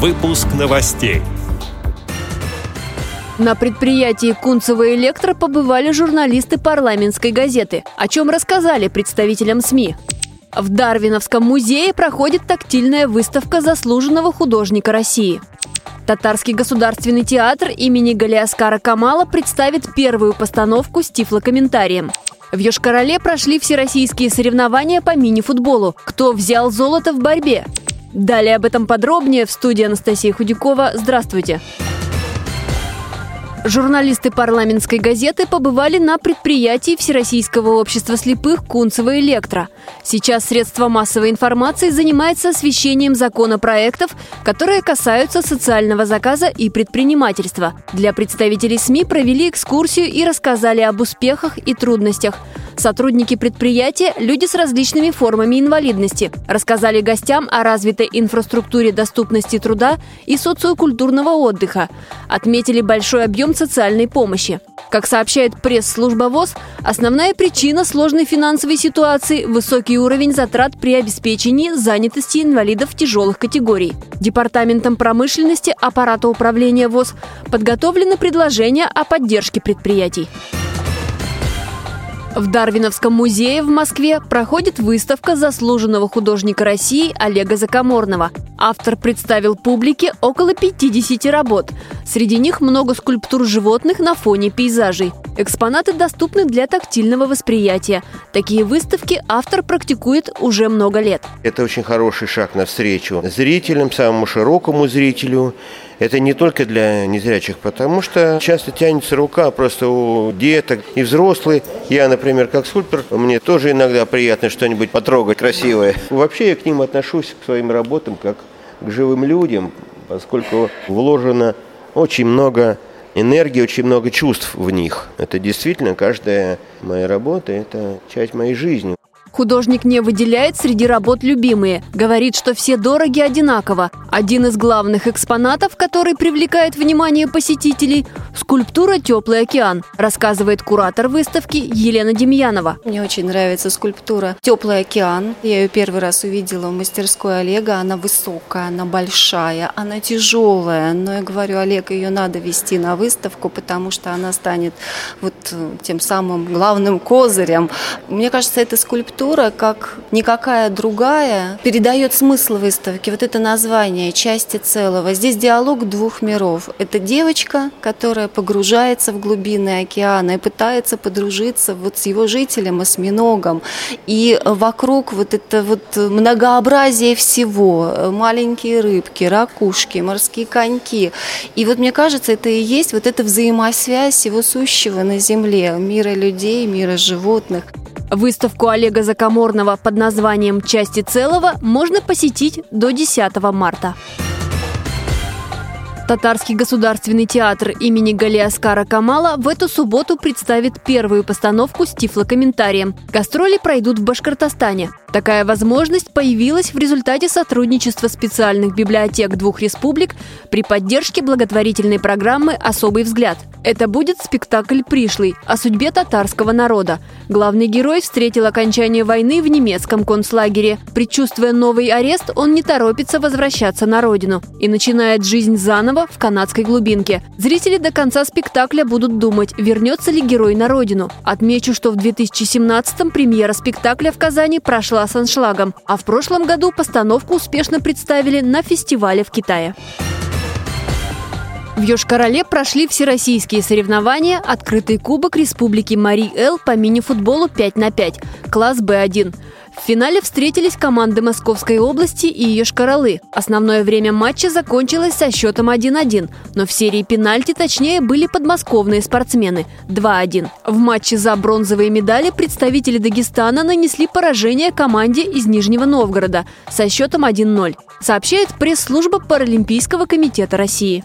Выпуск новостей. На предприятии Кунцево Электро побывали журналисты парламентской газеты, о чем рассказали представителям СМИ. В Дарвиновском музее проходит тактильная выставка заслуженного художника России. Татарский государственный театр имени Галиаскара Камала представит первую постановку с тифлокомментарием. В Йошкар-Оле прошли всероссийские соревнования по мини-футболу. Кто взял золото в борьбе? Далее об этом подробнее в студии Анастасия Худякова. Здравствуйте! Журналисты парламентской газеты побывали на предприятии Всероссийского общества слепых Кунцево Электро. Сейчас средства массовой информации занимается освещением законопроектов, которые касаются социального заказа и предпринимательства. Для представителей СМИ провели экскурсию и рассказали об успехах и трудностях. Сотрудники предприятия – люди с различными формами инвалидности. Рассказали гостям о развитой инфраструктуре доступности труда и социокультурного отдыха. Отметили большой объем социальной помощи. Как сообщает пресс-служба ВОЗ, основная причина сложной финансовой ситуации – высокий уровень затрат при обеспечении занятости инвалидов тяжелых категорий. Департаментом промышленности аппарата управления ВОЗ подготовлены предложения о поддержке предприятий. В Дарвиновском музее в Москве проходит выставка заслуженного художника России Олега Закаморного. Автор представил публике около 50 работ. Среди них много скульптур животных на фоне пейзажей. Экспонаты доступны для тактильного восприятия. Такие выставки автор практикует уже много лет. Это очень хороший шаг навстречу зрителям, самому широкому зрителю. Это не только для незрячих, потому что часто тянется рука просто у деток и взрослых. Я, например, как скульптор, мне тоже иногда приятно что-нибудь потрогать красивое. Вообще я к ним отношусь, к своим работам, как к живым людям, поскольку вложено очень много энергии, очень много чувств в них. Это действительно каждая моя работа, это часть моей жизни. Художник не выделяет среди работ любимые. Говорит, что все дороги одинаково. Один из главных экспонатов, который привлекает внимание посетителей – скульптура «Теплый океан», рассказывает куратор выставки Елена Демьянова. Мне очень нравится скульптура «Теплый океан». Я ее первый раз увидела в мастерской Олега. Она высокая, она большая, она тяжелая. Но я говорю, Олег, ее надо вести на выставку, потому что она станет вот э, тем самым главным козырем. Мне кажется, эта скульптура архитектура, как никакая другая, передает смысл выставки. Вот это название части целого. Здесь диалог двух миров. Это девочка, которая погружается в глубины океана и пытается подружиться вот с его жителем, осьминогом. И вокруг вот это вот многообразие всего. Маленькие рыбки, ракушки, морские коньки. И вот мне кажется, это и есть вот эта взаимосвязь всего сущего на Земле, мира людей, мира животных. Выставку Олега Закаморного под названием «Части целого» можно посетить до 10 марта. Татарский государственный театр имени Галиаскара Камала в эту субботу представит первую постановку с тифлокомментарием. Гастроли пройдут в Башкортостане. Такая возможность появилась в результате сотрудничества специальных библиотек двух республик при поддержке благотворительной программы «Особый взгляд». Это будет спектакль «Пришлый» о судьбе татарского народа. Главный герой встретил окончание войны в немецком концлагере. Предчувствуя новый арест, он не торопится возвращаться на родину и начинает жизнь заново в канадской глубинке. Зрители до конца спектакля будут думать, вернется ли герой на родину. Отмечу, что в 2017-м премьера спектакля в Казани прошла с аншлагом, а в прошлом году постановку успешно представили на фестивале в Китае. В Йошкар-Оле прошли всероссийские соревнования «Открытый кубок Республики Мари-Эл» по мини-футболу 5 на 5, класс Б1. В финале встретились команды Московской области и Йошкар-Олы. Основное время матча закончилось со счетом 1-1, но в серии пенальти точнее были подмосковные спортсмены – 2-1. В матче за бронзовые медали представители Дагестана нанесли поражение команде из Нижнего Новгорода со счетом 1-0, сообщает пресс-служба Паралимпийского комитета России.